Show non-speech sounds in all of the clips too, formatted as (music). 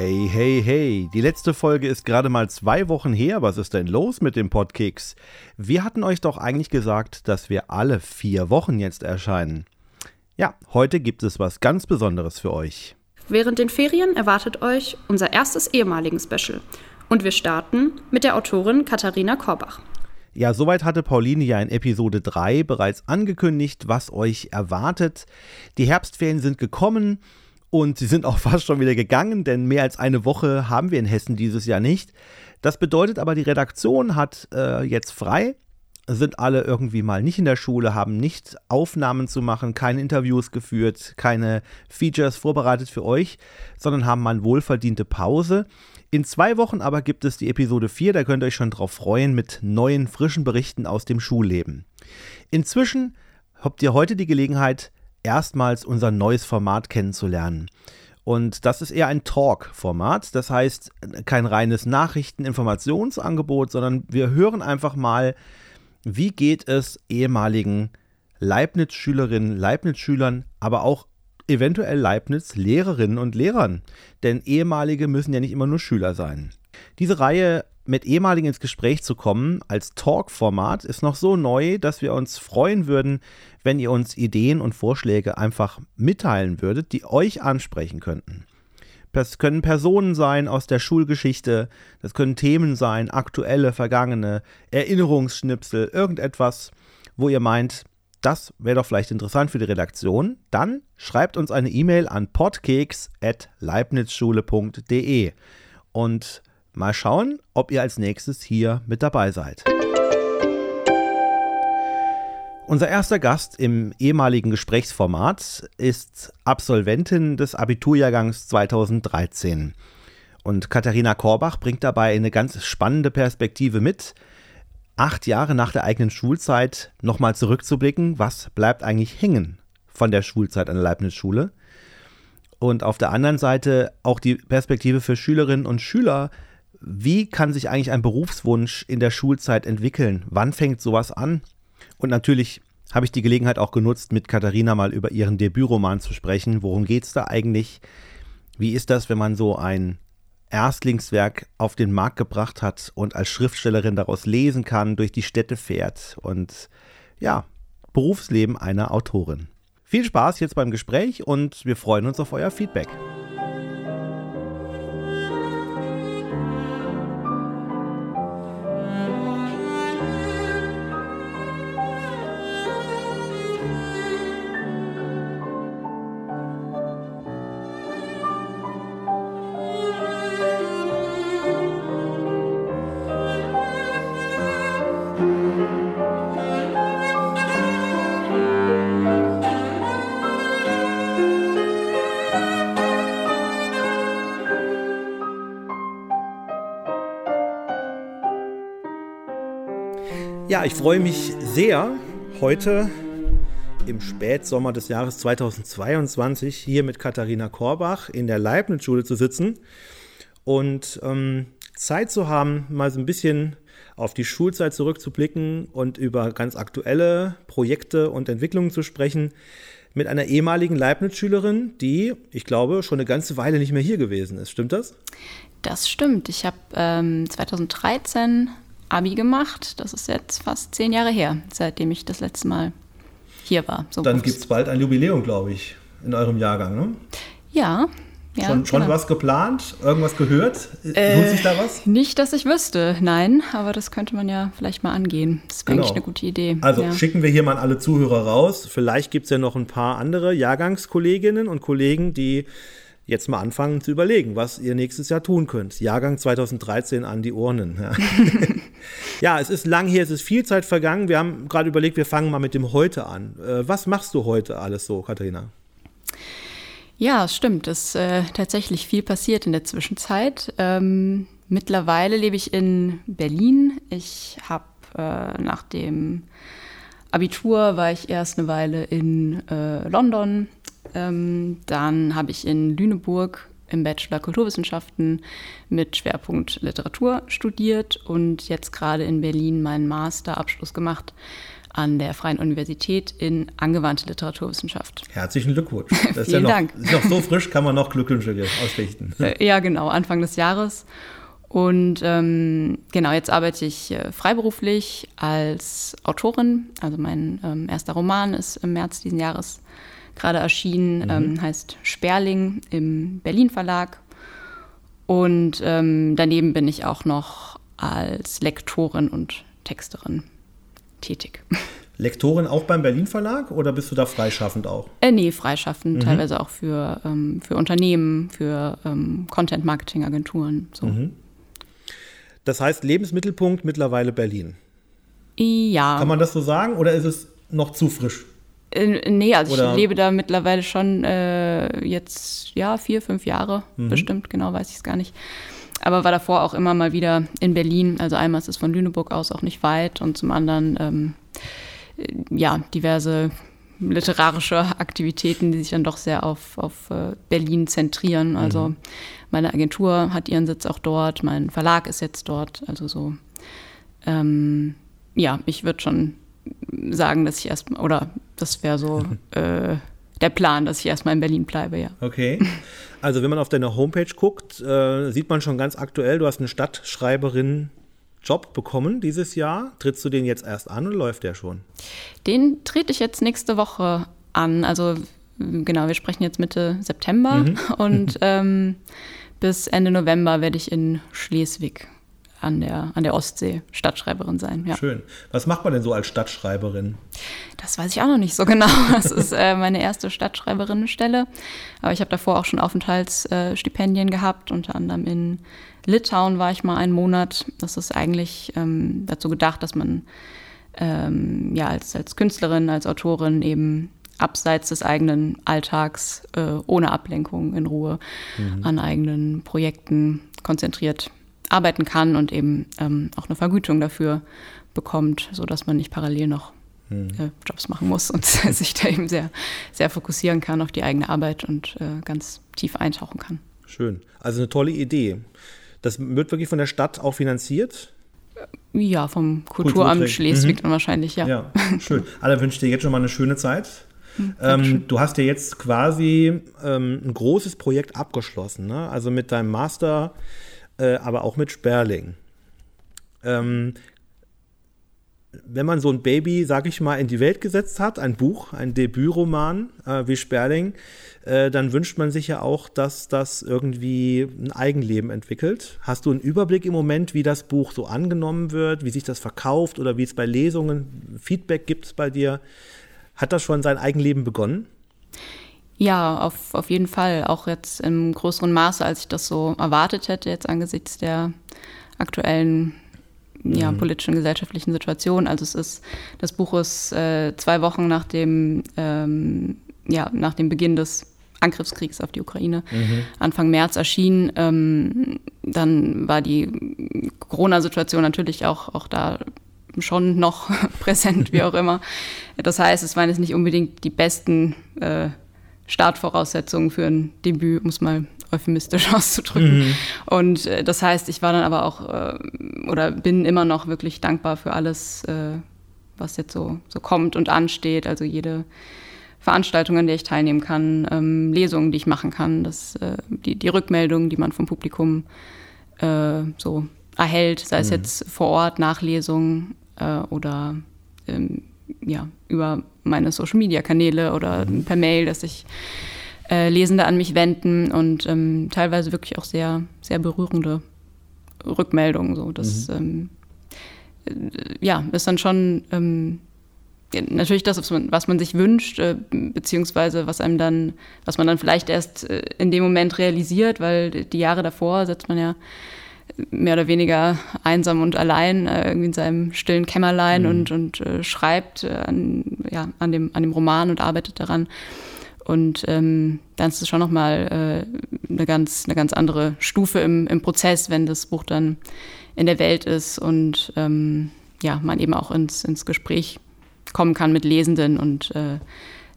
Hey, hey, hey. Die letzte Folge ist gerade mal zwei Wochen her. Was ist denn los mit dem Podkicks? Wir hatten euch doch eigentlich gesagt, dass wir alle vier Wochen jetzt erscheinen. Ja, heute gibt es was ganz Besonderes für euch. Während den Ferien erwartet euch unser erstes ehemaligen Special. Und wir starten mit der Autorin Katharina Korbach. Ja, soweit hatte Pauline ja in Episode 3 bereits angekündigt, was euch erwartet. Die Herbstferien sind gekommen und sie sind auch (laughs) fast schon wieder gegangen, denn mehr als eine Woche haben wir in Hessen dieses Jahr nicht. Das bedeutet aber, die Redaktion hat äh, jetzt frei, sind alle irgendwie mal nicht in der Schule, haben nicht Aufnahmen zu machen, keine Interviews geführt, keine Features vorbereitet für euch, sondern haben mal eine wohlverdiente Pause. In zwei Wochen aber gibt es die Episode 4, da könnt ihr euch schon drauf freuen, mit neuen, frischen Berichten aus dem Schulleben. Inzwischen habt ihr heute die Gelegenheit, erstmals unser neues Format kennenzulernen. Und das ist eher ein Talk-Format, das heißt kein reines Nachrichten-Informationsangebot, sondern wir hören einfach mal, wie geht es ehemaligen Leibniz-Schülerinnen, Leibniz-Schülern, aber auch eventuell Leibniz-Lehrerinnen und Lehrern. Denn ehemalige müssen ja nicht immer nur Schüler sein. Diese Reihe mit ehemaligen ins Gespräch zu kommen als Talk-Format ist noch so neu, dass wir uns freuen würden, wenn ihr uns Ideen und Vorschläge einfach mitteilen würdet, die euch ansprechen könnten. Das können Personen sein aus der Schulgeschichte, das können Themen sein, aktuelle, vergangene, Erinnerungsschnipsel, irgendetwas, wo ihr meint, das wäre doch vielleicht interessant für die Redaktion. Dann schreibt uns eine E-Mail an podkeks.leibnizschule.de und Mal schauen, ob ihr als nächstes hier mit dabei seid. Unser erster Gast im ehemaligen Gesprächsformat ist Absolventin des Abiturjahrgangs 2013. Und Katharina Korbach bringt dabei eine ganz spannende Perspektive mit, acht Jahre nach der eigenen Schulzeit nochmal zurückzublicken, was bleibt eigentlich hängen von der Schulzeit an der Leibniz-Schule. Und auf der anderen Seite auch die Perspektive für Schülerinnen und Schüler, wie kann sich eigentlich ein Berufswunsch in der Schulzeit entwickeln? Wann fängt sowas an? Und natürlich habe ich die Gelegenheit auch genutzt, mit Katharina mal über ihren Debütroman zu sprechen. Worum geht es da eigentlich? Wie ist das, wenn man so ein Erstlingswerk auf den Markt gebracht hat und als Schriftstellerin daraus lesen kann, durch die Städte fährt und ja, Berufsleben einer Autorin. Viel Spaß jetzt beim Gespräch und wir freuen uns auf euer Feedback. Ja, ich freue mich sehr, heute im Spätsommer des Jahres 2022 hier mit Katharina Korbach in der Leibniz-Schule zu sitzen und ähm, Zeit zu haben, mal so ein bisschen auf die Schulzeit zurückzublicken und über ganz aktuelle Projekte und Entwicklungen zu sprechen mit einer ehemaligen Leibniz-Schülerin, die, ich glaube, schon eine ganze Weile nicht mehr hier gewesen ist. Stimmt das? Das stimmt. Ich habe ähm, 2013 Abi gemacht. Das ist jetzt fast zehn Jahre her, seitdem ich das letzte Mal hier war. So Dann gibt es bald ein Jubiläum, glaube ich, in eurem Jahrgang, ne? Ja. Ja, schon, schon genau. was geplant? Irgendwas gehört? Äh, Tut sich da was? Nicht, dass ich wüsste, nein, aber das könnte man ja vielleicht mal angehen. Das wäre genau. eigentlich eine gute Idee. Also ja. schicken wir hier mal alle Zuhörer raus. Vielleicht gibt es ja noch ein paar andere Jahrgangskolleginnen und Kollegen, die jetzt mal anfangen zu überlegen, was ihr nächstes Jahr tun könnt. Jahrgang 2013 an die Urnen. Ja. (laughs) ja, es ist lang her, es ist viel Zeit vergangen. Wir haben gerade überlegt, wir fangen mal mit dem Heute an. Äh, was machst du heute alles so, Katharina? Ja, es stimmt. Es ist äh, tatsächlich viel passiert in der Zwischenzeit. Ähm, mittlerweile lebe ich in Berlin. Ich habe äh, nach dem Abitur war ich erst eine Weile in äh, London ähm, dann habe ich in Lüneburg im Bachelor Kulturwissenschaften mit Schwerpunkt Literatur studiert und jetzt gerade in Berlin meinen Masterabschluss gemacht an der Freien Universität in angewandte Literaturwissenschaft. Herzlichen Glückwunsch. (laughs) Das Vielen ja noch, Dank. Ist noch so frisch, kann man noch Glückwünsche ausrichten. (laughs) Äh, ja, genau, Anfang des Jahres. Und ähm, genau, jetzt arbeite ich äh, freiberuflich als Autorin. Also mein ähm, erster Roman ist im März diesen Jahres gerade erschienen, mhm. ähm, heißt Sperling im Berlin Verlag. Und ähm, daneben bin ich auch noch als Lektorin und Texterin tätig. (laughs) Lektorin auch beim Berlin Verlag oder bist du da freischaffend auch? Äh, nee, freischaffend, mhm. teilweise auch für, ähm, für Unternehmen, für ähm, Content-Marketing-Agenturen. So. Mhm. Das heißt Lebensmittelpunkt mittlerweile Berlin. Ja. Kann man das so sagen oder ist es noch zu frisch? Äh, nee, also Oder? ich lebe da mittlerweile schon äh, jetzt, ja, vier, fünf Jahre mhm. bestimmt, genau weiß ich es gar nicht. Aber war davor auch immer mal wieder in Berlin. Also einmal ist es von Lüneburg aus auch nicht weit und zum anderen, ähm, äh, ja, diverse literarische Aktivitäten, die sich dann doch sehr auf, auf äh, Berlin zentrieren. Also mhm. meine Agentur hat ihren Sitz auch dort, mein Verlag ist jetzt dort. Also so, ähm, ja, ich würde schon sagen, dass ich erstmal, oder das wäre so (laughs) äh, der Plan, dass ich erstmal in Berlin bleibe, ja. Okay. Also wenn man auf deine Homepage guckt, äh, sieht man schon ganz aktuell, du hast eine Stadtschreiberin Job bekommen dieses Jahr. Trittst du den jetzt erst an oder läuft der schon? Den trete ich jetzt nächste Woche an. Also genau, wir sprechen jetzt Mitte September mhm. (laughs) und (laughs) ähm, bis Ende November werde ich in Schleswig an der, an der Ostsee Stadtschreiberin sein. Ja. Schön. Was macht man denn so als Stadtschreiberin? Das weiß ich auch noch nicht so (laughs) genau. Das ist äh, meine erste Stadtschreiberinnenstelle. Aber ich habe davor auch schon Aufenthaltsstipendien gehabt. Unter anderem in Litauen war ich mal einen Monat. Das ist eigentlich ähm, dazu gedacht, dass man ähm, ja, als, als Künstlerin, als Autorin eben abseits des eigenen Alltags, äh, ohne Ablenkung, in Ruhe mhm. an eigenen Projekten konzentriert arbeiten kann und eben ähm, auch eine Vergütung dafür bekommt, sodass man nicht parallel noch hm. äh, Jobs machen muss und (laughs) sich da eben sehr, sehr fokussieren kann auf die eigene Arbeit und äh, ganz tief eintauchen kann. Schön. Also eine tolle Idee. Das wird wirklich von der Stadt auch finanziert? Ja, vom Kulturamt Schleswig mhm. dann wahrscheinlich, ja. Ja, schön. Alle wünsche dir jetzt schon mal eine schöne Zeit. Hm, ähm, du hast ja jetzt quasi ähm, ein großes Projekt abgeschlossen, ne? also mit deinem Master äh, aber auch mit Sperling. Ähm, wenn man so ein Baby, sag ich mal, in die Welt gesetzt hat, ein Buch, ein Debütroman äh, wie Sperling, äh, dann wünscht man sich ja auch, dass das irgendwie ein Eigenleben entwickelt. Hast du einen Überblick im Moment, wie das Buch so angenommen wird, wie sich das verkauft oder wie es bei Lesungen Feedback gibt bei dir? Hat das schon sein Eigenleben begonnen? Ja, auf, auf jeden Fall. Auch jetzt im größeren Maße, als ich das so erwartet hätte, jetzt angesichts der aktuellen ja, mhm. politischen, gesellschaftlichen Situation. Also es ist, das Buch ist äh, zwei Wochen nach dem, ähm, ja, nach dem Beginn des Angriffskriegs auf die Ukraine, mhm. Anfang März erschienen. Ähm, dann war die Corona-Situation natürlich auch, auch da schon noch (laughs) präsent, wie auch immer. Das heißt, es waren jetzt nicht unbedingt die besten äh, Startvoraussetzungen für ein Debüt, muss mal euphemistisch (laughs) auszudrücken. Mhm. Und äh, das heißt, ich war dann aber auch äh, oder bin immer noch wirklich dankbar für alles, äh, was jetzt so, so kommt und ansteht. Also jede Veranstaltung, an der ich teilnehmen kann, ähm, Lesungen, die ich machen kann, das, äh, die, die Rückmeldungen, die man vom Publikum äh, so erhält, sei es mhm. jetzt vor Ort, Nachlesungen äh, oder ähm, ja, über meine Social-Media-Kanäle oder mhm. per Mail, dass sich äh, Lesende an mich wenden und ähm, teilweise wirklich auch sehr, sehr berührende Rückmeldungen. So. Das mhm. ähm, äh, ja, ist dann schon ähm, natürlich das, was man, was man sich wünscht, äh, beziehungsweise was einem dann, was man dann vielleicht erst äh, in dem Moment realisiert, weil die Jahre davor setzt man ja mehr oder weniger einsam und allein äh, irgendwie in seinem stillen Kämmerlein mhm. und, und äh, schreibt äh, an, ja, an, dem, an dem Roman und arbeitet daran. Und ähm, dann ist es schon nochmal äh, eine, ganz, eine ganz andere Stufe im, im Prozess, wenn das Buch dann in der Welt ist und ähm, ja, man eben auch ins, ins Gespräch kommen kann mit Lesenden und äh,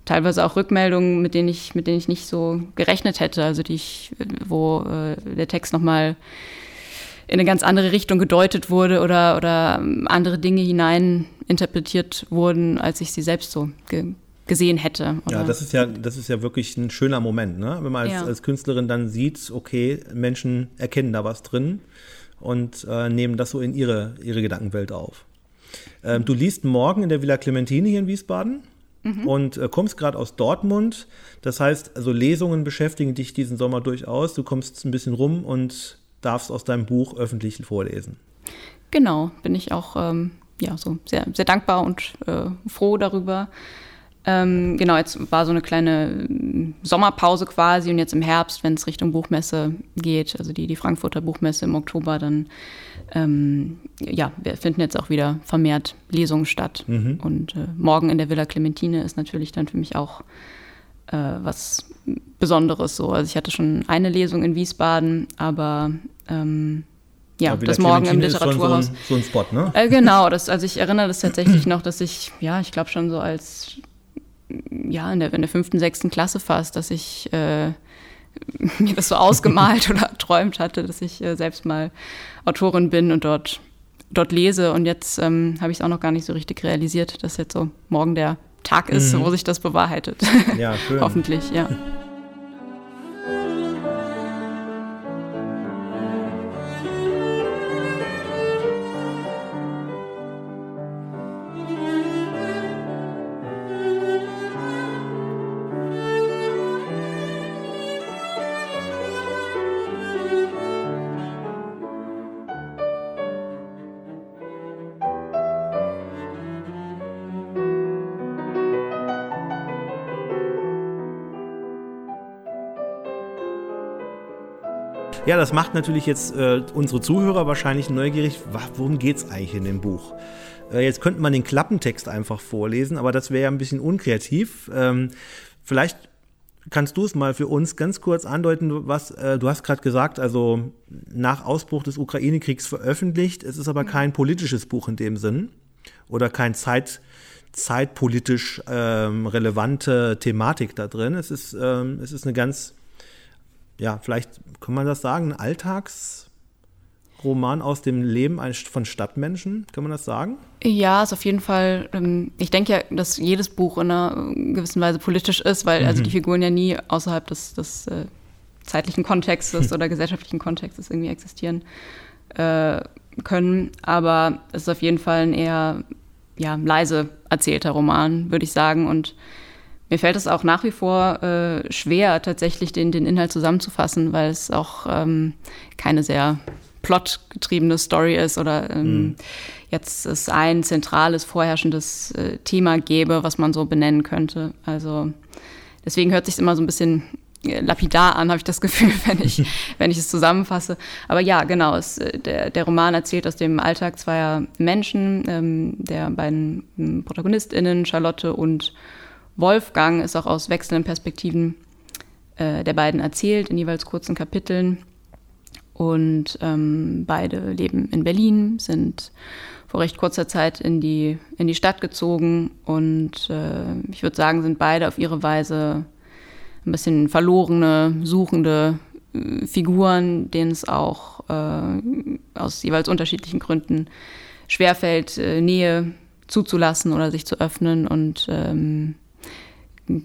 teilweise auch Rückmeldungen, mit denen ich, mit denen ich nicht so gerechnet hätte, also die ich, wo äh, der Text nochmal in eine ganz andere Richtung gedeutet wurde oder, oder ähm, andere Dinge hinein interpretiert wurden, als ich sie selbst so ge gesehen hätte. Oder? Ja, das ist ja, das ist ja wirklich ein schöner Moment, ne? wenn man als, ja. als Künstlerin dann sieht, okay, Menschen erkennen da was drin und äh, nehmen das so in ihre, ihre Gedankenwelt auf. Ähm, du liest morgen in der Villa Clementine hier in Wiesbaden mhm. und äh, kommst gerade aus Dortmund. Das heißt, also Lesungen beschäftigen dich diesen Sommer durchaus. Du kommst ein bisschen rum und darfst aus deinem Buch öffentlich vorlesen. Genau, bin ich auch ähm, ja, so sehr, sehr dankbar und äh, froh darüber. Ähm, genau, jetzt war so eine kleine äh, Sommerpause quasi und jetzt im Herbst, wenn es Richtung Buchmesse geht, also die, die Frankfurter Buchmesse im Oktober, dann ähm, ja, wir finden jetzt auch wieder vermehrt Lesungen statt. Mhm. Und äh, morgen in der Villa Clementine ist natürlich dann für mich auch äh, was Besonderes so. Also ich hatte schon eine Lesung in Wiesbaden, aber ähm, ja, das morgen im Literaturhaus. So ein, so ein, Spot, ne? Äh, genau, (laughs) das, also ich erinnere das tatsächlich noch, dass ich, ja, ich glaube schon so als ja, in der, in der fünften, sechsten Klasse fast, dass ich äh, (laughs) mir das so ausgemalt (laughs) oder träumt hatte, dass ich äh, selbst mal Autorin bin und dort, dort lese. Und jetzt ähm, habe ich es auch noch gar nicht so richtig realisiert, dass jetzt so morgen der Tag ist, mhm. wo sich das bewahrheitet. Ja, (laughs) schön. Hoffentlich, ja. Ja, das macht natürlich jetzt äh, unsere Zuhörer wahrscheinlich neugierig. Worum geht es eigentlich in dem Buch? Äh, jetzt könnte man den Klappentext einfach vorlesen, aber das wäre ja ein bisschen unkreativ. Ähm, vielleicht kannst du es mal für uns ganz kurz andeuten, was äh, du hast gerade gesagt, also nach Ausbruch des Ukraine-Kriegs veröffentlicht. Es ist aber kein politisches Buch in dem Sinn oder kein Zeit zeitpolitisch ähm, relevante Thematik da drin. Es ist, ähm, es ist eine ganz ja, vielleicht kann man das sagen, ein Alltagsroman aus dem Leben von Stadtmenschen, kann man das sagen? Ja, ist auf jeden Fall, ähm, ich denke ja, dass jedes Buch in einer gewissen Weise politisch ist, weil also mhm. also die Figuren ja nie außerhalb des, des äh, zeitlichen Kontextes (laughs) oder gesellschaftlichen Kontextes irgendwie existieren äh, können. Aber es ist auf jeden Fall ein eher ja, leise erzählter Roman, würde ich sagen. Und mir fällt es auch nach wie vor äh, schwer, tatsächlich den, den Inhalt zusammenzufassen, weil es auch ähm, keine sehr plotgetriebene Story ist oder ähm, mhm. jetzt es ein zentrales, vorherrschendes äh, Thema gäbe, was man so benennen könnte. Also deswegen hört sich immer so ein bisschen äh, lapidar an, habe ich das (laughs) Gefühl, wenn ich, (laughs) wenn ich es zusammenfasse. Aber ja, genau, es, äh, der, der Roman erzählt aus dem Alltag zweier Menschen, ähm, der beiden ähm, ProtagonistInnen, Charlotte und Wolfgang ist auch aus wechselnden Perspektiven äh, der beiden erzählt, in jeweils kurzen Kapiteln. Und ähm, beide leben in Berlin, sind vor recht kurzer Zeit in die, in die Stadt gezogen und äh, ich würde sagen, sind beide auf ihre Weise ein bisschen verlorene, suchende äh, Figuren, denen es auch äh, aus jeweils unterschiedlichen Gründen schwerfällt, äh, Nähe zuzulassen oder sich zu öffnen und ähm,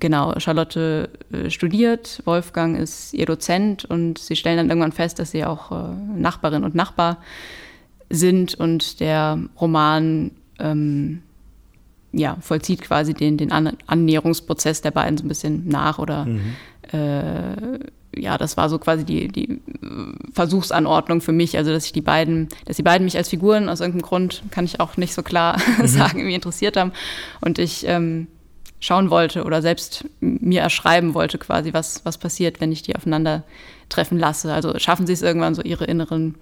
genau, Charlotte äh, studiert, Wolfgang ist ihr Dozent und sie stellen dann irgendwann fest, dass sie auch äh, Nachbarin und Nachbar sind und der Roman ähm, ja, vollzieht quasi den, den Annäherungsprozess der beiden so ein bisschen nach oder mhm. äh, ja, das war so quasi die, die Versuchsanordnung für mich, also dass ich die beiden, dass die beiden mich als Figuren aus irgendeinem Grund, kann ich auch nicht so klar (laughs) mhm. sagen, irgendwie interessiert haben und ich ähm, schauen wollte oder selbst mir erschreiben wollte, quasi, was, was passiert, wenn ich die aufeinandertreffen lasse. Also schaffen sie es irgendwann, so ihre inneren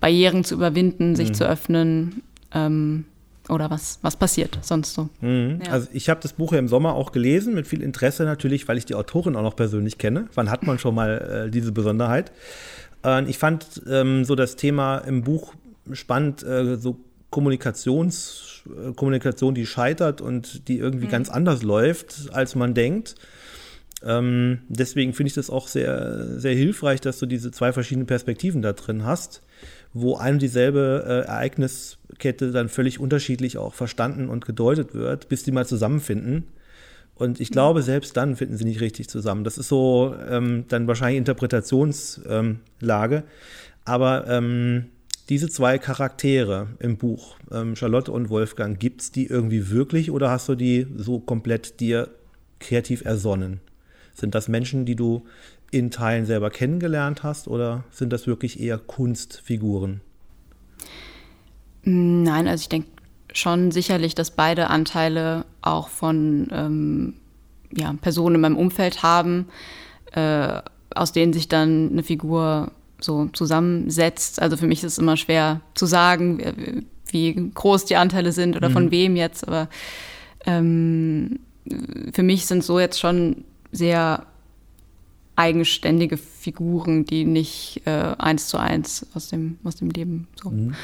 Barrieren zu überwinden, sich mhm. zu öffnen. Ähm, oder was, was passiert sonst so. Mhm. Ja. Also ich habe das Buch ja im Sommer auch gelesen, mit viel Interesse natürlich, weil ich die Autorin auch noch persönlich kenne. Wann hat man schon mal äh, diese Besonderheit? Äh, ich fand ähm, so das Thema im Buch spannend, äh, so Kommunikations, Kommunikation, die scheitert und die irgendwie mhm. ganz anders läuft, als man denkt. Ähm, deswegen finde ich das auch sehr, sehr hilfreich, dass du diese zwei verschiedenen Perspektiven da drin hast, wo eine und dieselbe äh, Ereigniskette dann völlig unterschiedlich auch verstanden und gedeutet wird, bis die mal zusammenfinden. Und ich glaube, selbst dann finden sie nicht richtig zusammen. Das ist so ähm, dann wahrscheinlich Interpretationslage. Ähm, Aber ähm, diese zwei Charaktere im Buch, ähm, Charlotte und Wolfgang, gibt es die irgendwie wirklich oder hast du die so komplett dir kreativ ersonnen? Sind das Menschen, die du in Teilen selber kennengelernt hast oder sind das wirklich eher Kunstfiguren? Nein, also ich denke schon sicherlich, dass beide Anteile auch von ähm, ja, Personen in meinem Umfeld haben, äh, aus denen sich dann eine Figur so zusammensetzt. Also für mich ist es immer schwer zu sagen, wie groß die Anteile sind oder mhm. von wem jetzt, aber ähm, für mich sind so jetzt schon sehr eigenständige Figuren, die nicht äh, eins zu eins aus dem, aus dem Leben so mhm.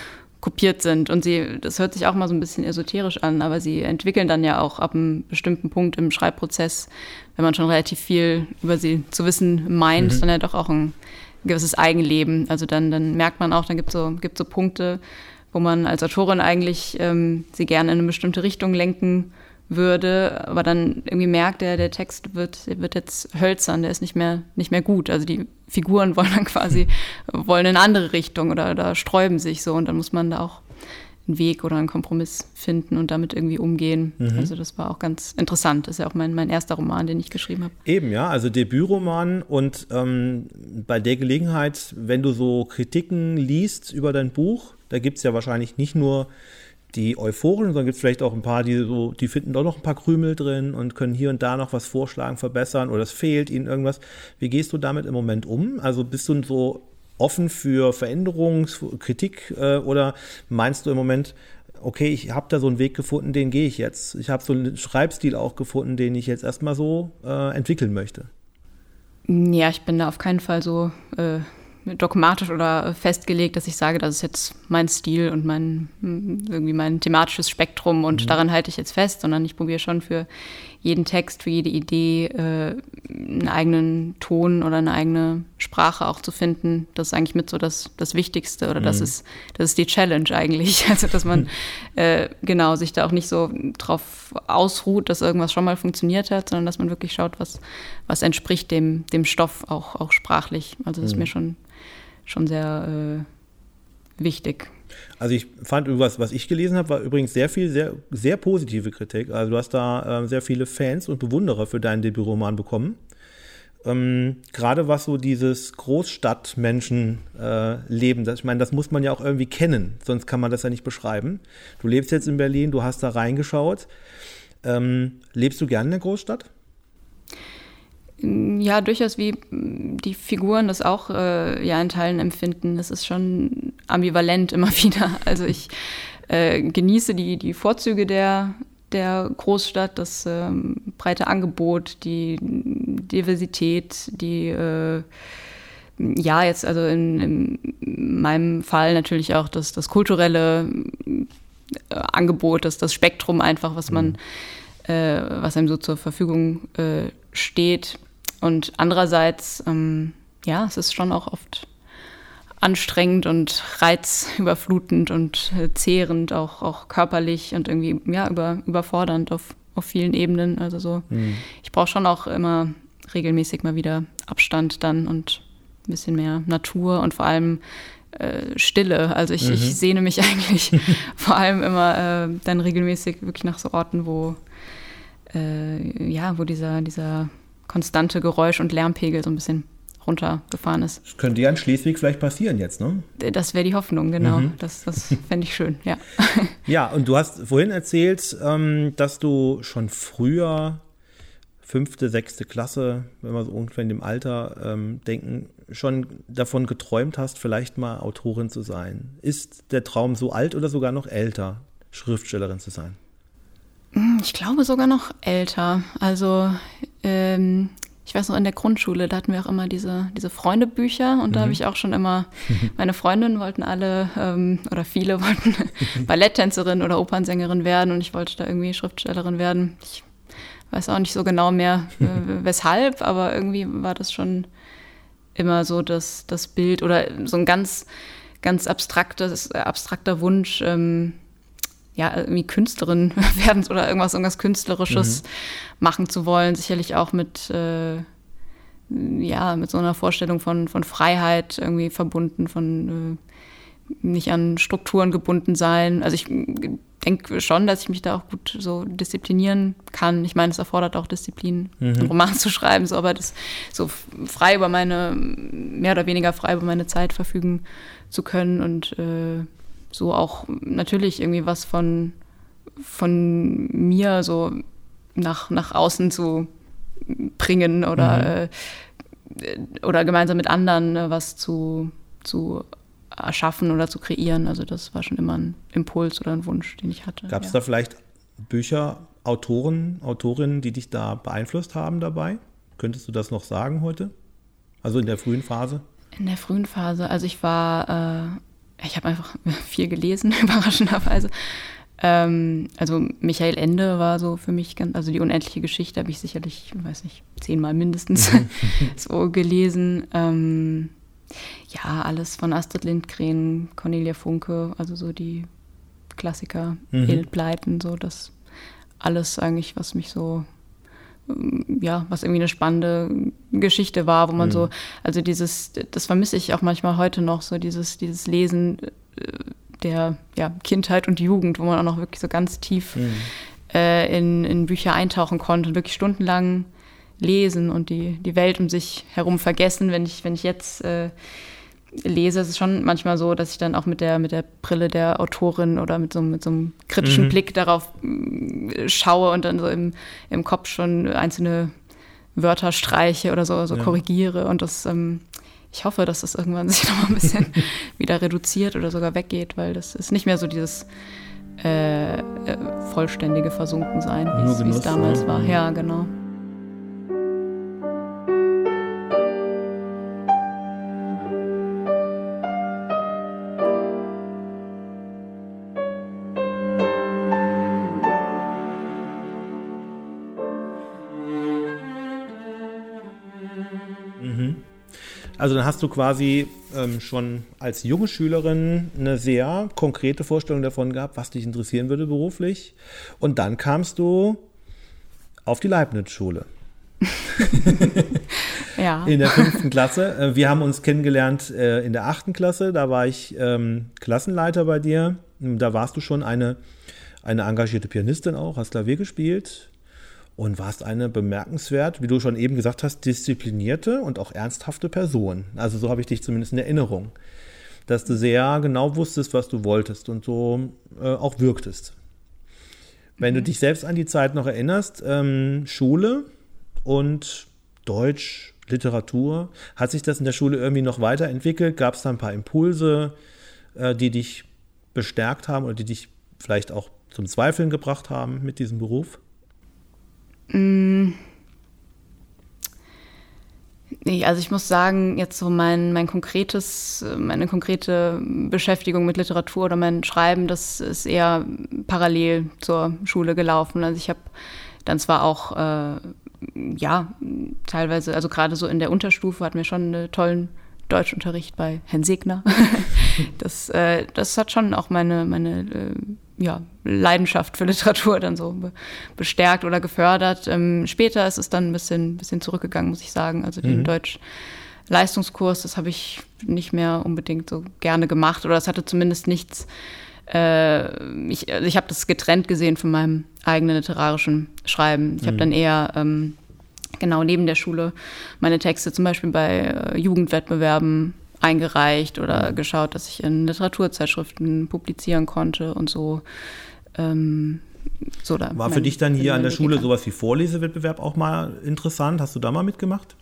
kopiert sind. Und sie, das hört sich auch mal so ein bisschen esoterisch an, aber sie entwickeln dann ja auch ab einem bestimmten Punkt im Schreibprozess, wenn man schon relativ viel über sie zu wissen meint, mhm. dann ja doch auch ein gewisses Eigenleben. Also dann, dann merkt man auch, dann gibt es so, gibt so Punkte, wo man als Autorin eigentlich ähm, sie gerne in eine bestimmte Richtung lenken würde, aber dann irgendwie merkt er, der Text wird, wird jetzt hölzern, der ist nicht mehr, nicht mehr gut. Also die Figuren (laughs) wollen dann quasi, wollen in eine andere Richtung oder, da sträuben sich so und dann muss man da auch einen Weg oder einen Kompromiss finden und damit irgendwie umgehen. Mhm. Also das war auch ganz interessant. Das ist ja auch mein, mein erster Roman, den ich geschrieben habe. Eben, ja, also Debütroman und ähm, bei der Gelegenheit, wenn du so Kritiken liest über dein Buch, da gibt es ja wahrscheinlich nicht nur die Euphoren, sondern gibt es vielleicht auch ein paar, die so, die finden doch noch ein paar Krümel drin und können hier und da noch was vorschlagen, verbessern oder es fehlt ihnen irgendwas. Wie gehst du damit im Moment um? Also bist du so offen für Veränderung, Kritik äh, oder meinst du im Moment, okay, ich habe da so einen Weg gefunden, den gehe ich jetzt. Ich habe so einen Schreibstil auch gefunden, den ich jetzt erstmal so äh, entwickeln möchte. Ja, ich bin da auf keinen Fall so äh, dogmatisch oder festgelegt, dass ich sage, das ist jetzt mein Stil und mein irgendwie mein thematisches Spektrum und mhm. daran halte ich jetzt fest, sondern ich probiere schon für jeden Text, für jede Idee äh, einen eigenen Ton oder eine eigene Sprache auch zu finden. Das ist eigentlich mit so das, das Wichtigste oder mhm. das ist das ist die Challenge eigentlich. (laughs) Also dass man (laughs) äh, genau sich da auch nicht so drauf ausruht, dass irgendwas schon mal funktioniert hat, sondern dass man wirklich schaut, was was entspricht dem dem Stoff auch auch sprachlich. Also das mhm. ist mir schon schon sehr äh, wichtig. Also ich fand was, was ich gelesen habe, war übrigens sehr viel, sehr, sehr positive Kritik. Also du hast da äh, sehr viele Fans und Bewunderer für deinen Debütroman bekommen. Ähm, Gerade was so dieses Großstadtmenschenleben, äh, ich meine, das muss man ja auch irgendwie kennen, sonst kann man das ja nicht beschreiben. Du lebst jetzt in Berlin, du hast da reingeschaut. Ähm, lebst du gerne in der Großstadt? Ja, durchaus wie die Figuren das auch äh, ja in Teilen empfinden. Das ist schon ambivalent immer (laughs) wieder. Also ich äh, genieße die, die Vorzüge der, der Großstadt, das ähm, breite Angebot, die Diversität, die äh, ja, jetzt also in, in, meinem Fall natürlich auch das, das kulturelle äh, Angebot, das, das Spektrum einfach, was man, mhm. äh, was einem so zur Verfügung äh, steht. Und andererseits, ähm, ja, es ist schon auch oft anstrengend und reizüberflutend und äh, zehrend, auch, auch körperlich und irgendwie ja, über, überfordernd auf, auf vielen Ebenen. Also so, mhm. ich brauche schon auch immer regelmäßig mal wieder Abstand dann und ein bisschen mehr Natur und vor allem äh, Stille. Also ich, mhm. ich sehne mich (laughs) eigentlich (laughs) vor allem immer äh, dann regelmäßig wirklich nach so Orten, wo äh, ja, wo dieser, dieser konstante Geräusch- und Lärmpegel so ein bisschen runtergefahren ist. Das könnte ja in Schleswig vielleicht passieren jetzt, ne? Das wäre die Hoffnung, genau. Mhm. Das, das fände ich schön, ja. (laughs) Ja, und du hast vorhin erzählt, ähm, dass du schon früher, fünfte, sechste Klasse, wenn wir so ungefähr in dem Alter ähm, denken, schon davon geträumt hast, vielleicht mal Autorin zu sein. Ist der Traum so alt oder sogar noch älter, Schriftstellerin zu sein? Hm, ich glaube sogar noch älter. Also ähm, ich weiß noch, in der Grundschule, da hatten wir auch immer diese, diese Freundebücher und mhm. da habe ich auch schon immer, (laughs) meine Freundinnen wollten alle ähm, oder viele (laughs) wollten (laughs) Balletttänzerin oder Opernsängerin werden und ich wollte da irgendwie Schriftstellerin werden. Ich weiß auch nicht so genau mehr, äh, weshalb, aber irgendwie war das schon immer so das, das Bild oder so ein ganz, ganz abstraktes, abstrakter Wunsch, ähm, ja, irgendwie Künstlerin (laughs) werden oder irgendwas, irgendwas Künstlerisches mhm. machen zu wollen. Sicherlich auch mit, äh, ja, mit so einer Vorstellung von, von Freiheit irgendwie verbunden, von äh, nicht an Strukturen gebunden sein. Also ich denke schon, dass ich mich da auch gut so disziplinieren kann. Ich meine, es erfordert auch Disziplin, mhm. einen Roman (laughs) zu schreiben, so, aber das so frei über meine, mehr oder weniger frei über meine Zeit verfügen zu können und äh, so auch natürlich irgendwie was von, von mir so nach, nach außen zu bringen oder, mhm. äh, oder gemeinsam mit anderen äh, was zu, zu erschaffen oder zu kreieren. Also das war schon immer ein Impuls oder ein Wunsch, den ich hatte. Gab es ja. da vielleicht Bücher, Autoren, Autorinnen, die dich da beeinflusst haben dabei? Könntest du das noch sagen heute? Also in der frühen Phase? In der frühen Phase. Also ich war, äh, ich habe einfach (laughs) viel gelesen, (laughs) überraschenderweise. Ähm, also Michael Ende war so für mich ganz, also die unendliche Geschichte habe ich sicherlich, weiß nicht, zehnmal mindestens (laughs) so gelesen. Ähm, ja, alles von Astrid Lindgren, Cornelia Funke, also so die Klassiker, mhm. Blyton, so das alles eigentlich, was mich so, ja, was irgendwie eine spannende Geschichte war, wo man mhm. so, also dieses, das vermisse ich auch manchmal heute noch, so dieses, dieses Lesen äh, der ja, Kindheit und Jugend, wo man auch noch wirklich so ganz tief mhm. äh, in, in Bücher eintauchen konnte und wirklich stundenlang lesen und die, die Welt um sich herum vergessen. Wenn ich, wenn ich jetzt äh, lese, ist es schon manchmal so, dass ich dann auch mit der, mit der Brille der Autorin oder mit so, mit so einem kritischen mhm. Blick darauf äh, schaue und dann so im, im Kopf schon einzelne Wörter streiche oder so, so ja. korrigiere. Und das, ähm, ich hoffe, dass das irgendwann (laughs) sich noch mal ein bisschen (laughs) wieder reduziert oder sogar weggeht, weil das ist nicht mehr so dieses äh, äh vollständige Versunkensein, wie es damals war. Ja, genau. Also dann hast du quasi ähm, schon als junge Schülerin eine sehr konkrete Vorstellung davon gehabt, was dich interessieren würde beruflich. Und dann kamst du auf die Leibniz-Schule. (laughs) ja. In der fünften Klasse. Äh, wir haben uns kennengelernt äh, in der achten Klasse. Da war ich ähm, Klassenleiter bei dir. Da warst du schon eine, eine engagierte Pianistin auch, hast Klavier gespielt und warst eine bemerkenswert, wie du schon eben gesagt hast, disziplinierte und auch ernsthafte Person. Also so habe ich dich zumindest in Erinnerung, dass du sehr genau wusstest, was du wolltest und so äh, auch wirktest. Wenn mhm. du dich selbst an die Zeit noch erinnerst, ähm, Schule und Deutsch, Literatur, hat sich das in der Schule irgendwie noch weiterentwickelt? Gab es da ein paar Impulse, äh, die dich bestärkt haben oder die dich vielleicht auch zum Zweifeln gebracht haben mit diesem Beruf? Mm. Nee, also ich muss sagen, jetzt so mein, mein konkretes, meine konkrete Beschäftigung mit Literatur oder mein Schreiben, das ist eher parallel zur Schule gelaufen. Also ich habe dann zwar auch, äh, ja, teilweise, also gerade so in der Unterstufe hatten wir schon einen tollen Deutschunterricht bei Herrn Segner. (laughs) das, äh, das hat schon auch meine, meine äh, ja, Leidenschaft für Literatur dann so be bestärkt oder gefördert. Ähm, später ist es dann ein bisschen, bisschen zurückgegangen, muss ich sagen. Also den mhm. Deutsch-Leistungskurs, das habe ich nicht mehr unbedingt so gerne gemacht oder das hatte zumindest nichts. Äh, ich also ich habe das getrennt gesehen von meinem eigenen literarischen Schreiben. Ich mhm. habe dann eher ähm, genau neben der Schule meine Texte zum Beispiel bei äh, Jugendwettbewerben eingereicht oder geschaut, dass ich in Literaturzeitschriften publizieren konnte und so. Ähm, so da War für dich dann hier an der Schule sowas wie Vorlesewettbewerb auch mal interessant? Hast du da mal mitgemacht?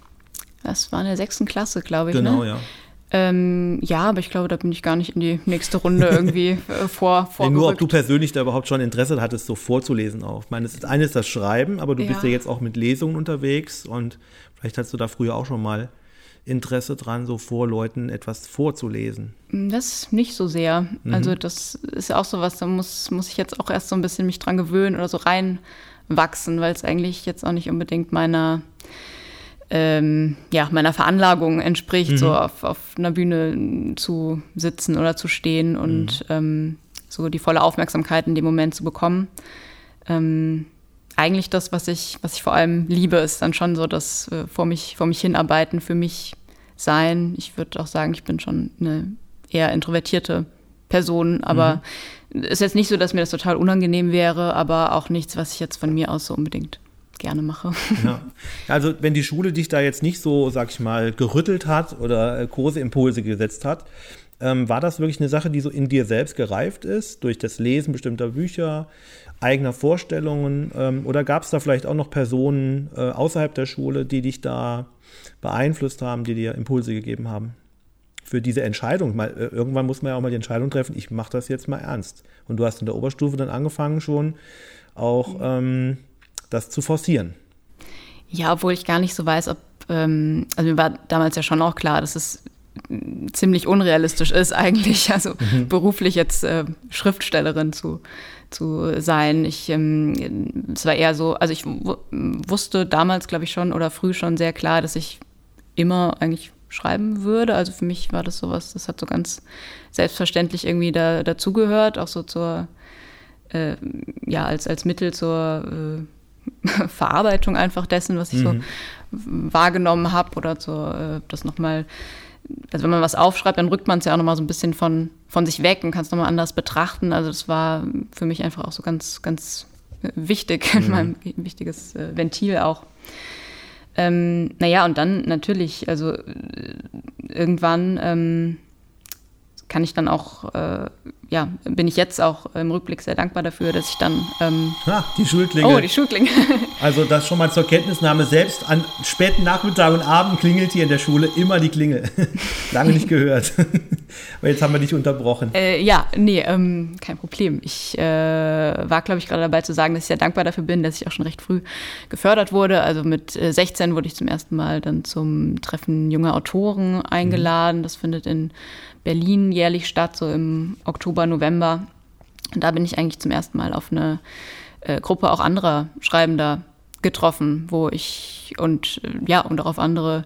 Das war in der sechsten Klasse, glaube ich. Genau, ne? ja. Ähm, ja, aber ich glaube, da bin ich gar nicht in die nächste Runde irgendwie (laughs) äh, vor. Nee, nur ob du persönlich da überhaupt schon Interesse hattest, so vorzulesen auch. Ich meine, das ist eines das Schreiben, aber du ja. bist ja jetzt auch mit Lesungen unterwegs und vielleicht hast du da früher auch schon mal Interesse dran, so vor Leuten etwas vorzulesen? Das nicht so sehr. Mhm. Also das ist ja auch so was, da muss, muss ich jetzt auch erst so ein bisschen mich dran gewöhnen oder so rein, wachsen, weil es eigentlich jetzt auch nicht unbedingt meiner ähm, ja, meiner Veranlagung entspricht, mhm. so auf, auf einer Bühne zu sitzen oder zu stehen und mhm. ähm, so die volle Aufmerksamkeit in dem Moment zu bekommen. Ähm, eigentlich das, was ich, was ich vor allem liebe, ist dann schon so das äh, vor, mich, vor mich hinarbeiten, für mich sein. Ich würde auch sagen, ich bin schon eine eher introvertierte Person, aber mhm. ist jetzt nicht so, dass mir das total unangenehm wäre, aber auch nichts, was ich jetzt von mir aus so unbedingt gerne mache. Ja. Also wenn die Schule dich da jetzt nicht so, sag ich mal, gerüttelt hat oder äh, große Impulse gesetzt hat, ähm, war das wirklich eine Sache, die so in dir selbst gereift ist, durch das Lesen bestimmter Bücher, eigener Vorstellungen? Ähm, oder gab es da vielleicht auch noch Personen äh, außerhalb der Schule, die dich da beeinflusst haben, die dir Impulse gegeben haben? Für diese Entscheidung. Mal, äh, irgendwann muss man ja auch mal die Entscheidung treffen, ich mache das jetzt mal ernst. Und du hast in der Oberstufe dann angefangen schon auch ähm, das zu forcieren. Ja, obwohl ich gar nicht so weiß, ob, ähm, also mir war damals ja schon auch klar, dass es ziemlich unrealistisch ist eigentlich, also mhm. beruflich jetzt äh, Schriftstellerin zu, zu sein. Ich, ähm, es war eher so, also ich wusste damals, glaube ich, schon oder früh schon sehr klar, dass ich immer eigentlich schreiben würde. Also für mich war das sowas, das hat so ganz selbstverständlich irgendwie da, dazugehört, auch so zur, äh, ja, als, als Mittel zur äh, (laughs) Verarbeitung einfach dessen, was ich mhm. so wahrgenommen habe oder so, äh, das nochmal, also wenn man was aufschreibt, dann rückt man es ja auch nochmal so ein bisschen von, von sich weg und kann es nochmal anders betrachten. Also das war für mich einfach auch so ganz, ganz wichtig, (laughs) mhm. mein wichtiges äh, Ventil auch. Ähm, naja, und dann natürlich, also äh, irgendwann ähm, kann ich dann auch, äh, ja, bin ich jetzt auch im Rückblick sehr dankbar dafür, dass ich dann. Ähm, ah, die Schulklinge. Oh, die Schulklinge. (laughs) also das schon mal zur Kenntnisnahme. Selbst an späten Nachmittag und Abend klingelt hier in der Schule immer die Klingel. (laughs) Lange nicht gehört. (laughs) Aber jetzt haben wir dich unterbrochen. Äh, ja, nee, ähm, kein Problem. Ich äh, war, glaube ich, gerade dabei zu sagen, dass ich sehr dankbar dafür bin, dass ich auch schon recht früh gefördert wurde. Also mit 16 äh, wurde ich zum ersten Mal dann zum Treffen junger Autoren eingeladen. Mhm. Das findet in Berlin jährlich statt, so im Oktober, November. Und da bin ich eigentlich zum ersten Mal auf eine äh, Gruppe auch anderer Schreibender getroffen, wo ich und äh, ja, und auch auf andere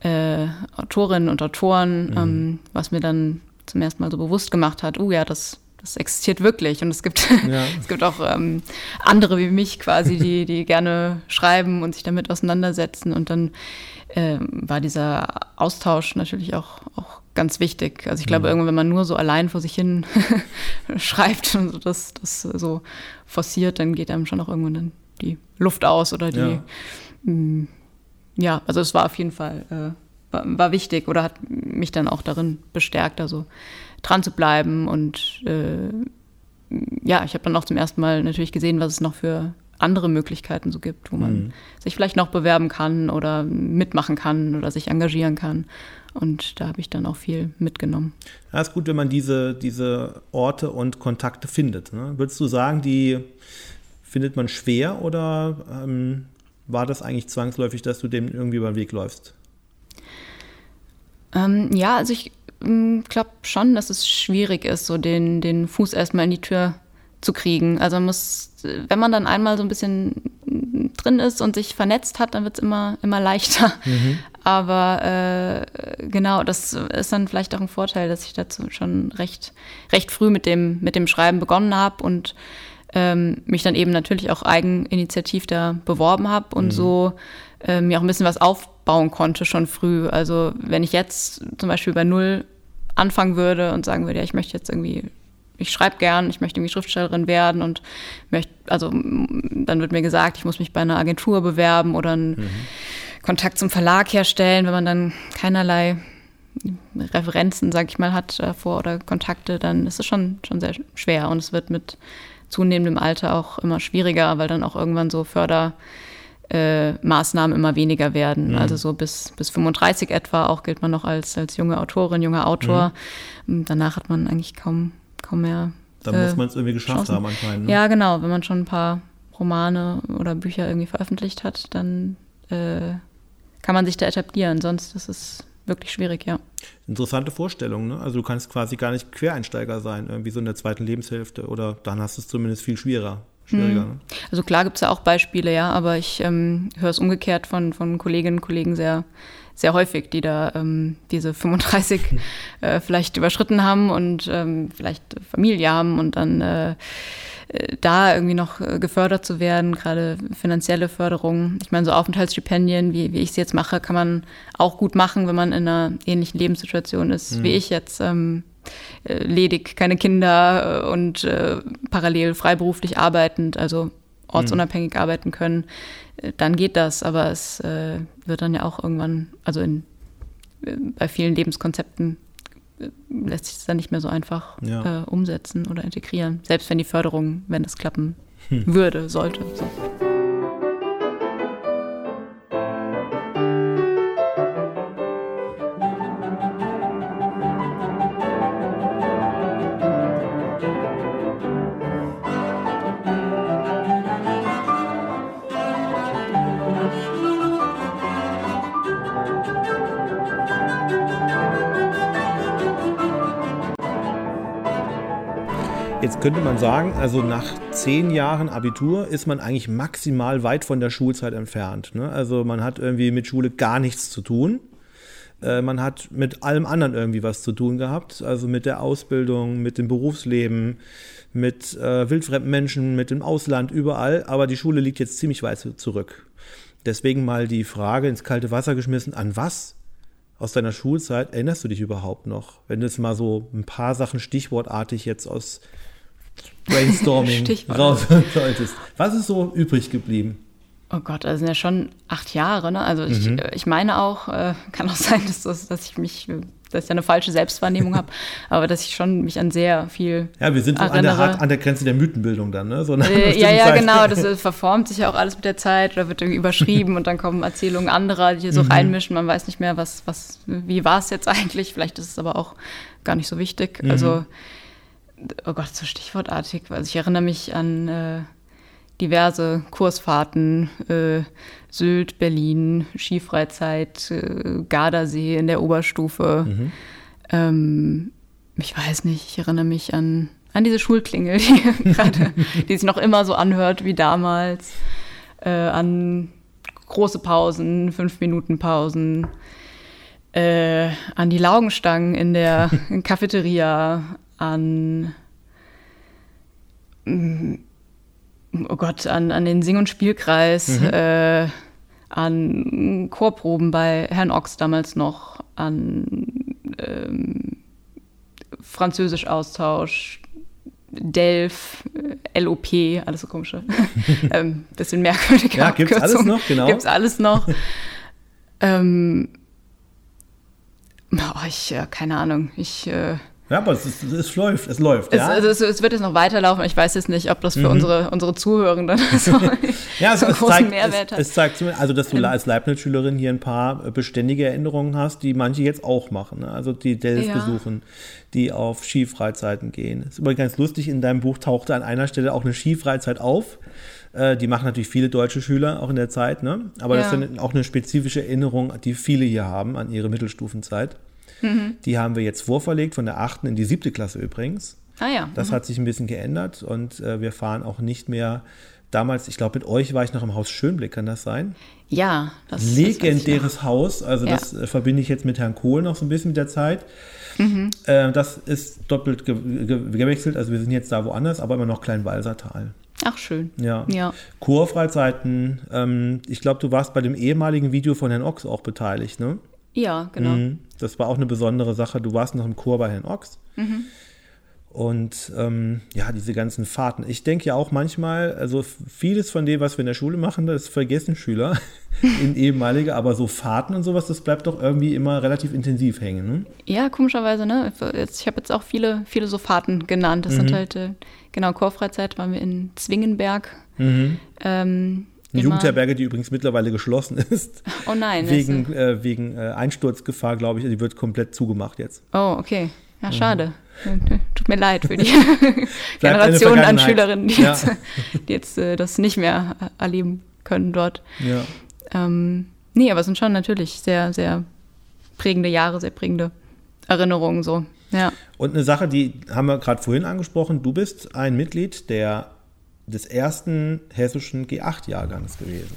äh, Autorinnen und Autoren, mhm. ähm, was mir dann zum ersten Mal so bewusst gemacht hat, oh ja, das, das existiert wirklich. Und es gibt, (laughs) ja. es gibt auch ähm, andere wie mich quasi, die, die (laughs) gerne schreiben und sich damit auseinandersetzen. Und dann ähm, war dieser Austausch natürlich auch, auch ganz wichtig. Also ich glaube, mhm. irgendwann, wenn man nur so allein vor sich hin (laughs) schreibt und das, das so forciert, dann geht einem schon auch irgendwann dann die Luft aus oder die. Ja, mh, mm, ja also es war auf jeden Fall äh, war, war, wichtig oder hat mich dann auch darin bestärkt, also dran zu bleiben und äh, ja, ich habe dann auch zum ersten Mal natürlich gesehen, was es noch für andere Möglichkeiten so gibt, wo man mhm. sich vielleicht noch bewerben kann oder mitmachen kann oder sich engagieren kann. Und da habe ich dann auch viel mitgenommen. Ja, ist gut, wenn man diese, diese Orte und Kontakte findet. Ne? Würdest du sagen, die findet man schwer oder ähm, war das eigentlich zwangsläufig, dass du dem irgendwie über den Weg läufst? Ähm, ja, also ich ähm, glaube schon, dass es schwierig ist, so den, den Fuß erstmal in die Tür zu kriegen. Also man muss, wenn man dann einmal so ein bisschen drin ist und sich vernetzt hat, dann wird es immer, immer leichter. Mhm. (laughs) Aber äh, genau, das ist dann vielleicht auch ein Vorteil, dass ich dazu schon recht, recht früh mit dem, mit dem Schreiben begonnen habe und ähm, mich dann eben natürlich auch eigeninitiativ da beworben habe und mhm. so äh, mir auch ein bisschen was aufbauen konnte schon früh. Also wenn ich jetzt zum Beispiel bei Null anfangen würde und sagen würde, ja, ich möchte jetzt irgendwie ich schreibe gern, ich möchte irgendwie Schriftstellerin werden und möchte, also dann wird mir gesagt, ich muss mich bei einer Agentur bewerben oder einen mhm. Kontakt zum Verlag herstellen, wenn man dann keinerlei Referenzen, sag ich mal, hat davor oder Kontakte, dann ist es schon, schon sehr schwer und es wird mit zunehmendem Alter auch immer schwieriger, weil dann auch irgendwann so Fördermaßnahmen äh, immer weniger werden. Mhm. Also so bis, bis 35 etwa auch gilt man noch als, als junge Autorin, junger Autor. Mhm. Danach hat man eigentlich kaum kaum mehr. Dann äh, muss man es irgendwie geschafft Chancen. haben anscheinend. Ne? Ja, genau. Wenn man schon ein paar Romane oder Bücher irgendwie veröffentlicht hat, dann äh, kann man sich da etablieren. Sonst ist es wirklich schwierig, ja. Interessante Vorstellung, ne? Also du kannst quasi gar nicht Quereinsteiger sein, irgendwie so in der zweiten Lebenshälfte oder dann hast du es zumindest viel schwerer. schwieriger. Mhm. Also klar gibt es ja auch Beispiele, ja, aber ich ähm, höre es umgekehrt von, von Kolleginnen und Kollegen sehr, sehr häufig, die da ähm, diese 35 äh, vielleicht überschritten haben und ähm, vielleicht Familie haben und dann äh, äh, da irgendwie noch äh, gefördert zu werden, gerade finanzielle Förderung. Ich meine, so Aufenthaltsstipendien, wie, wie ich sie jetzt mache, kann man auch gut machen, wenn man in einer ähnlichen Lebenssituation ist, mhm. wie ich jetzt. Ähm, äh, ledig, keine Kinder und äh, parallel freiberuflich arbeitend, also ortsunabhängig mhm. arbeiten können, dann geht das. Aber es äh, wird dann ja auch irgendwann, also in, bei vielen Lebenskonzepten lässt sich das dann nicht mehr so einfach ja. umsetzen oder integrieren. Selbst wenn die Förderung, wenn das klappen hm. würde, sollte. So. Jetzt könnte man sagen, also nach zehn Jahren Abitur ist man eigentlich maximal weit von der Schulzeit entfernt. Ne? Also man hat irgendwie mit Schule gar nichts zu tun. Äh, man hat mit allem anderen irgendwie was zu tun gehabt. Also mit der Ausbildung, mit dem Berufsleben, mit äh, wildfremden Menschen, mit dem Ausland, überall. Aber die Schule liegt jetzt ziemlich weit zurück. Deswegen mal die Frage ins kalte Wasser geschmissen, an was aus deiner Schulzeit erinnerst du dich überhaupt noch? Wenn du jetzt mal so ein paar Sachen stichwortartig jetzt aus Brainstorming raus (laughs) solltest. Was ist so übrig geblieben? Oh Gott, das sind ja schon acht Jahre, ne? Also ich, mhm. ich meine auch, äh, kann auch sein, dass, das, dass ich mich, dass ich eine falsche Selbstwahrnehmung habe, (laughs) aber dass ich schon mich an sehr viel. Ja, wir sind so an der, an der Grenze der Mythenbildung dann, ne? So äh, ja, ja, Zeit. genau. (laughs) Das verformt sich ja auch alles mit der Zeit oder wird irgendwie überschrieben und dann kommen Erzählungen anderer, die hier so mhm. reinmischen. Man weiß nicht mehr, was, was, wie war es jetzt eigentlich? Vielleicht ist es aber auch gar nicht so wichtig. Mhm. Also oh Gott, so stichwortartig. Also ich erinnere mich an äh, diverse Kursfahrten, äh, Sylt, Berlin, Skifreizeit, äh, Gardasee in der Oberstufe. Mhm. Ähm, ich weiß nicht, ich erinnere mich an, an diese Schulklingel, (laughs) die gerade, die sich noch immer so anhört wie damals, äh, an große Pausen, fünf Minuten Pausen, äh, an die Laugenstangen in der (laughs) Cafeteria, an, oh Gott, an, an den Sing- und Spielkreis, mhm. äh, an Chorproben bei Herrn Ochs damals noch, an ähm, Französisch-Austausch, Delf, LOP, alles so komische, (laughs) ähm, bisschen merkwürdige Ja, gibt's alles noch, genau. Gibt's alles noch. ähm, oh, ich, ja, keine Ahnung, ich äh, ja, aber es, ist, es läuft, es läuft. Es, ja? also es, es, wird jetzt noch weiterlaufen. Ich weiß jetzt nicht, ob das für mhm. unsere, unsere Zuhörenden so, ja, also so einen großen zeigt, Mehrwert hat. Es, zeigt also, dass du als Leibniz-Schülerin hier ein paar beständige Erinnerungen hast, die manche jetzt auch machen. Ne? Also die Dells ja. besuchen, die auf Skifreizeiten gehen. Das ist übrigens ganz lustig, in deinem Buch tauchte an einer Stelle auch eine Skifreizeit auf. Äh, die machen natürlich viele deutsche Schüler auch in der Zeit, ne? aber ja. das ist dann auch eine spezifische Erinnerung, die viele hier haben an ihre Mittelstufenzeit. Mhm. Die haben wir jetzt vorverlegt von der achten in die siebte Klasse übrigens. Ah ja. Das mhm. hat sich ein bisschen geändert und äh, wir fahren auch nicht mehr. Damals, ich glaube, mit euch war ich noch im Haus Schönblick, kann das sein? Ja, das Legendäres das Haus, also ja. das äh, verbinde ich jetzt mit Herrn Kohl noch so ein bisschen mit der Zeit. Mhm. Äh, das ist doppelt ge ge gewechselt, also wir sind jetzt da woanders, aber immer noch Kleinwalsertal. Ach, schön. Ja. ja. Kurfreizeiten. Ähm, ich glaube, du warst bei dem ehemaligen Video von Herrn Ochs auch beteiligt, ne? Ja, genau. Mhm. Das war auch eine besondere Sache. Du warst noch im Chor bei Herrn Ochs. Mhm. Und ähm, ja, diese ganzen Fahrten. Ich denke ja auch manchmal, also vieles von dem, was wir in der Schule machen, das vergessen Schüler (laughs) in ehemalige, aber so Fahrten und sowas, das bleibt doch irgendwie immer relativ intensiv hängen. Ne? Ja, komischerweise, ne? ich habe jetzt auch viele, viele so Fahrten genannt. Das mhm. sind halt, äh, genau, Chorfreizeit waren wir in Zwingenberg. Mhm. Ähm, eine Jugendherberge, die übrigens mittlerweile geschlossen (laughs) ist. Oh nein. Wegen, äh, wegen äh, Einsturzgefahr, glaube ich. Die wird komplett zugemacht jetzt. Oh, okay. Ja, schade. Mhm. Tut mir leid für die (laughs) (laughs) Generation an Schülerinnen, die ja. jetzt, die jetzt äh, das nicht mehr erleben können dort. Ja. Ähm, nee, aber es sind schon natürlich sehr, sehr prägende Jahre, sehr prägende Erinnerungen so. Ja. Und eine Sache, die haben wir gerade vorhin angesprochen. Du bist ein Mitglied der des ersten hessischen G8-Jahrgangs gewesen.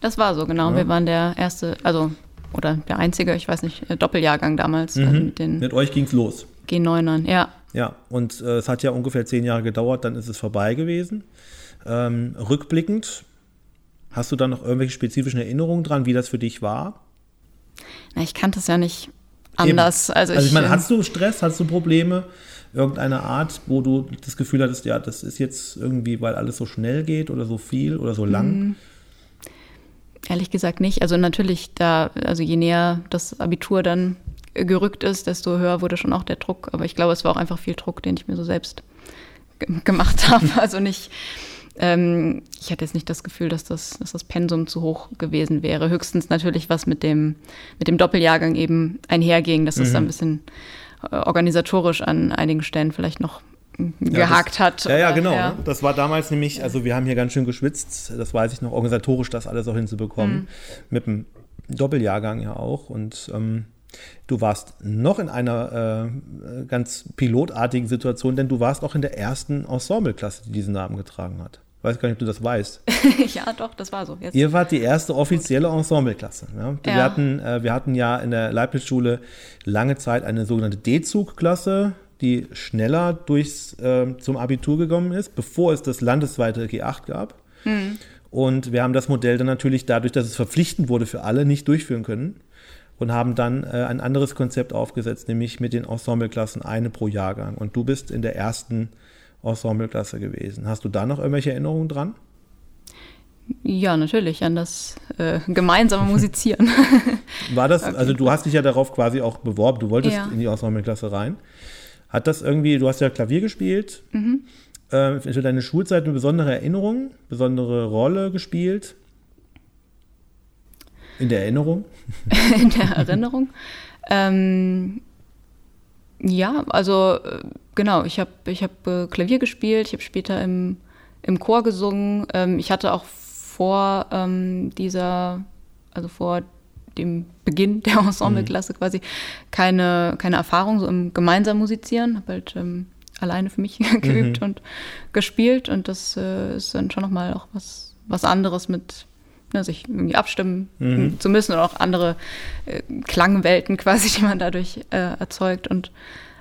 Das war so, genau. Ja. Wir waren der erste, also, oder der einzige, ich weiß nicht, äh, Doppeljahrgang damals. Mhm. Also mit, den mit euch ging es los. G9ern, ja. Ja, und äh, es hat ja ungefähr zehn Jahre gedauert, dann ist es vorbei gewesen. Ähm, rückblickend, hast du da noch irgendwelche spezifischen Erinnerungen dran, wie das für dich war? Na, ich kannte es ja nicht anders. Also, also ich, ich meine, ähm, hast du Stress, hast du Probleme irgendeiner Art, wo du das Gefühl hattest, ja, das ist jetzt irgendwie, weil alles so schnell geht oder so viel oder so lang? Mhm. Ehrlich gesagt nicht. Also natürlich, da, also je näher das Abitur dann gerückt ist, desto höher wurde schon auch der Druck. Aber ich glaube, es war auch einfach viel Druck, den ich mir so selbst gemacht (laughs) habe. Also nicht, ähm, ich hatte jetzt nicht das Gefühl, dass das, dass das Pensum zu hoch gewesen wäre. Höchstens natürlich, was mit dem, mit dem Doppeljahrgang eben einherging, dass mhm. es da ein bisschen organisatorisch an einigen Stellen vielleicht noch gehakt ja, das, hat. Ja, ja, genau. Ja. Das war damals nämlich, also wir haben hier ganz schön geschwitzt, das weiß ich noch, organisatorisch das alles auch hinzubekommen. Mhm. Mit dem Doppeljahrgang ja auch. Und ähm, du warst noch in einer äh, ganz pilotartigen Situation, denn du warst auch in der ersten Ensembleklasse, die diesen Namen getragen hat. Ich weiß gar nicht, ob du das weißt. (laughs) ja, doch, das war so. Jetzt. Ihr wart die erste offizielle Ensembleklasse. Ja? Wir. Hatten, äh, wir hatten ja in der Leibniz-Schule lange Zeit eine sogenannte D-Zug-Klasse, die schneller durchs, äh, zum Abitur gekommen ist, bevor es das landesweite G8 gab. Mhm. Und wir haben das Modell dann natürlich dadurch, dass es verpflichtend wurde für alle, nicht durchführen können und haben dann äh, ein anderes Konzept aufgesetzt, nämlich mit den Ensembleklassen eine pro Jahrgang. Und du bist in der ersten Ensembleklasse gewesen. Hast du da noch irgendwelche Erinnerungen dran? Ja, natürlich, an das äh, gemeinsame Musizieren. (laughs) War das, also du hast dich ja darauf quasi auch beworben, du wolltest ja. in die Ensembleklasse rein. Hat das irgendwie, du hast ja Klavier gespielt, mhm. äh, für deine Schulzeit eine besondere Erinnerung, besondere Rolle gespielt? In der Erinnerung? (laughs) in der Erinnerung? ähm, ja, also äh, genau, ich habe ich hab, äh, Klavier gespielt, ich habe später im, im Chor gesungen. Ähm, ich hatte auch vor ähm, dieser, also vor dem Beginn (laughs) der Ensembleklasse mhm. quasi keine, keine Erfahrung so im gemeinsamen Musizieren, habe halt ähm, alleine für mich (laughs) geübt mhm. und gespielt und das äh, ist dann schon nochmal auch was, was anderes mit ne, sich irgendwie abstimmen mhm. zu müssen oder auch andere äh, Klangwelten (laughs) quasi, die man dadurch äh, erzeugt und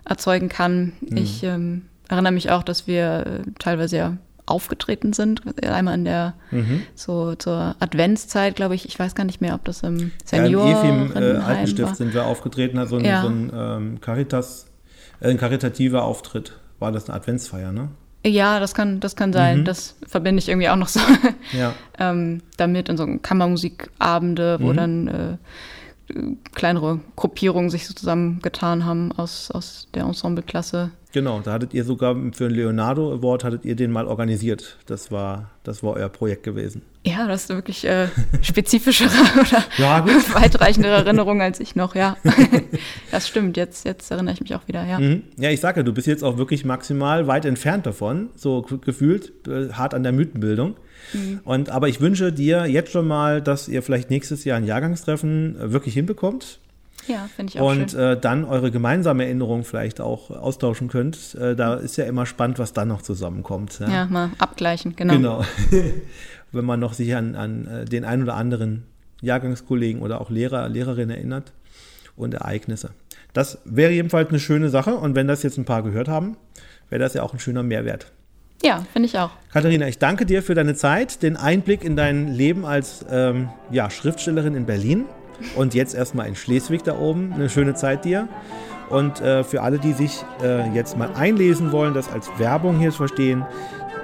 erzeugen kann. Mhm. Ich ähm, erinnere mich auch, dass wir äh, teilweise ja aufgetreten sind. Einmal in der mhm. so zur Adventszeit, glaube ich. Ich weiß gar nicht mehr, ob das im Senior ja, im EFI im äh, Altenstift sind wir aufgetreten, also ja. so ein ähm, Caritas, äh, ein karitativer Auftritt. War das eine Adventsfeier, ne? Ja, das kann, das kann sein. Mhm. Das verbinde ich irgendwie auch noch so (laughs) ja. ähm, damit in so Kammermusikabende, wo mhm. dann äh, kleinere Gruppierungen sich so zusammengetan haben aus, aus der Ensembleklasse. Genau, da hattet ihr sogar für den Leonardo Award hattet ihr den mal organisiert. Das war, das war euer Projekt gewesen. Ja, das ist wirklich äh, spezifischere (laughs) oder ja, (laughs) weitreichendere Erinnerungen als ich noch, ja. (laughs) das stimmt, jetzt, jetzt erinnere ich mich auch wieder, ja. Mhm. Ja, ich sage, du bist jetzt auch wirklich maximal weit entfernt davon, so gefühlt, äh, hart an der Mythenbildung. Mhm. Und, aber ich wünsche dir jetzt schon mal, dass ihr vielleicht nächstes Jahr ein Jahrgangstreffen wirklich hinbekommt. Ja, finde ich auch Und schön. Äh, dann eure gemeinsame Erinnerung vielleicht auch austauschen könnt. Äh, da ist ja immer spannend, was dann noch zusammenkommt. Ja, ja mal abgleichen, genau. Genau. (laughs) Wenn man noch sich an, an äh, den ein oder anderen Jahrgangskollegen oder auch Lehrer, Lehrerin erinnert und Ereignisse. Das wäre jedenfalls eine schöne Sache. Und wenn das jetzt ein paar gehört haben, wäre das ja auch ein schöner Mehrwert. Ja, finde ich auch. Katharina, ich danke dir für deine Zeit, den Einblick in dein Leben als ähm, ja, Schriftstellerin in Berlin und jetzt erstmal in Schleswig da oben. Eine schöne Zeit dir. Und äh, für alle, die sich äh, jetzt mal einlesen wollen, das als Werbung hier zu verstehen,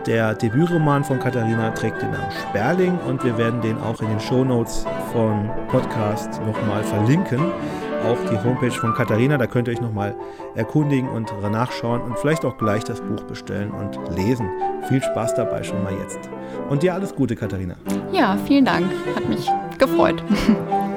der Debütroman von Katharina trägt den Namen Sperling und wir werden den auch in den Shownotes vom Podcast nochmal verlinken auch die Homepage von Katharina. Da könnt ihr euch nochmal erkundigen und nachschauen und vielleicht auch gleich das Buch bestellen und lesen. Viel Spaß dabei schon mal jetzt. Und dir alles Gute, Katharina. Ja, vielen Dank. Hat mich gefreut. (laughs)